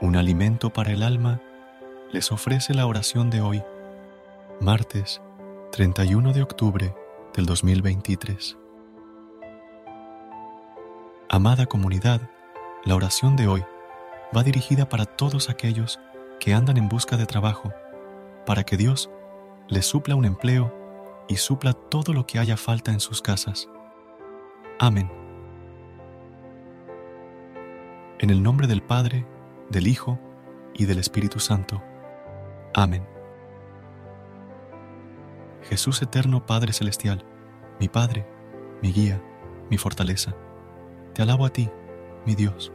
Un alimento para el alma, les ofrece la oración de hoy, martes 31 de octubre del 2023. Amada comunidad, la oración de hoy va dirigida para todos aquellos que andan en busca de trabajo, para que Dios les supla un empleo y supla todo lo que haya falta en sus casas. Amén. En el nombre del Padre, del Hijo y del Espíritu Santo. Amén. Jesús eterno Padre Celestial, mi Padre, mi guía, mi fortaleza, te alabo a ti, mi Dios.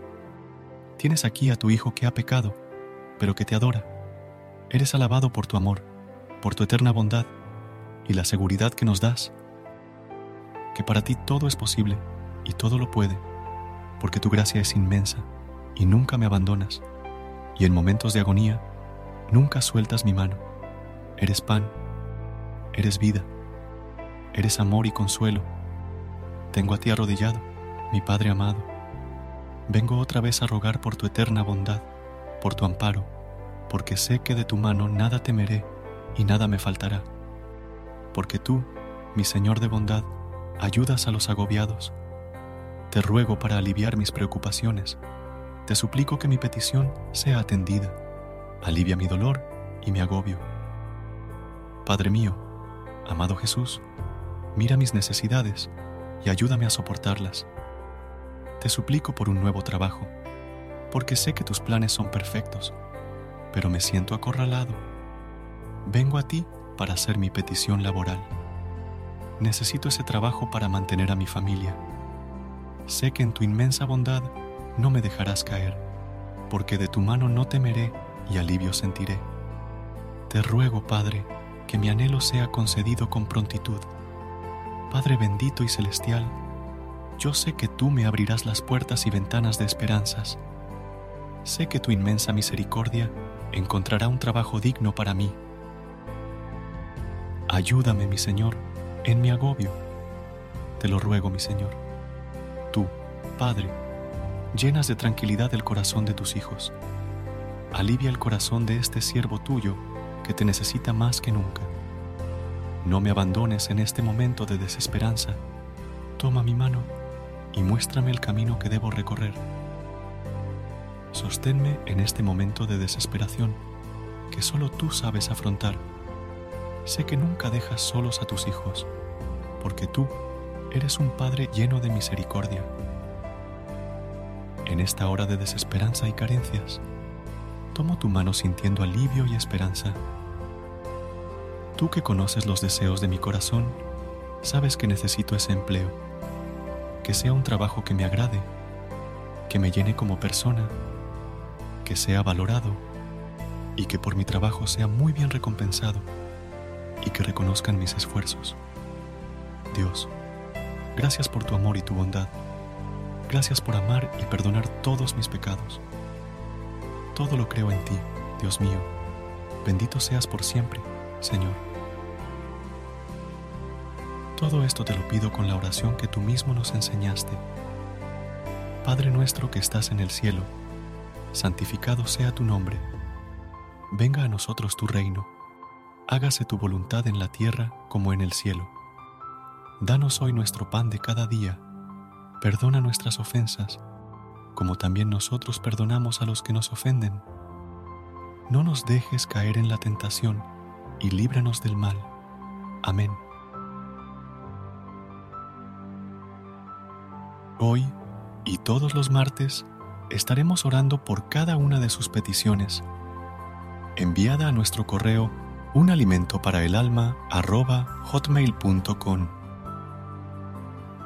Tienes aquí a tu Hijo que ha pecado, pero que te adora. Eres alabado por tu amor, por tu eterna bondad y la seguridad que nos das, que para ti todo es posible y todo lo puede, porque tu gracia es inmensa y nunca me abandonas. Y en momentos de agonía, nunca sueltas mi mano. Eres pan, eres vida, eres amor y consuelo. Tengo a ti arrodillado, mi Padre amado. Vengo otra vez a rogar por tu eterna bondad, por tu amparo, porque sé que de tu mano nada temeré y nada me faltará. Porque tú, mi Señor de bondad, ayudas a los agobiados. Te ruego para aliviar mis preocupaciones te suplico que mi petición sea atendida. Alivia mi dolor y mi agobio. Padre mío, amado Jesús, mira mis necesidades y ayúdame a soportarlas. Te suplico por un nuevo trabajo, porque sé que tus planes son perfectos, pero me siento acorralado. Vengo a ti para hacer mi petición laboral. Necesito ese trabajo para mantener a mi familia. Sé que en tu inmensa bondad no me dejarás caer, porque de tu mano no temeré y alivio sentiré. Te ruego, Padre, que mi anhelo sea concedido con prontitud. Padre bendito y celestial, yo sé que tú me abrirás las puertas y ventanas de esperanzas. Sé que tu inmensa misericordia encontrará un trabajo digno para mí. Ayúdame, mi Señor, en mi agobio. Te lo ruego, mi Señor. Tú, Padre, llenas de tranquilidad el corazón de tus hijos. Alivia el corazón de este siervo tuyo que te necesita más que nunca. No me abandones en este momento de desesperanza. Toma mi mano y muéstrame el camino que debo recorrer. Sosténme en este momento de desesperación que solo tú sabes afrontar. Sé que nunca dejas solos a tus hijos, porque tú eres un Padre lleno de misericordia en esta hora de desesperanza y carencias, tomo tu mano sintiendo alivio y esperanza. Tú que conoces los deseos de mi corazón, sabes que necesito ese empleo, que sea un trabajo que me agrade, que me llene como persona, que sea valorado y que por mi trabajo sea muy bien recompensado y que reconozcan mis esfuerzos. Dios, gracias por tu amor y tu bondad Gracias por amar y perdonar todos mis pecados. Todo lo creo en ti, Dios mío. Bendito seas por siempre, Señor. Todo esto te lo pido con la oración que tú mismo nos enseñaste. Padre nuestro que estás en el cielo, santificado sea tu nombre. Venga a nosotros tu reino. Hágase tu voluntad en la tierra como en el cielo. Danos hoy nuestro pan de cada día Perdona nuestras ofensas, como también nosotros perdonamos a los que nos ofenden. No nos dejes caer en la tentación y líbranos del mal. Amén. Hoy y todos los martes estaremos orando por cada una de sus peticiones. Enviada a nuestro correo un alimento para el alma hotmail.com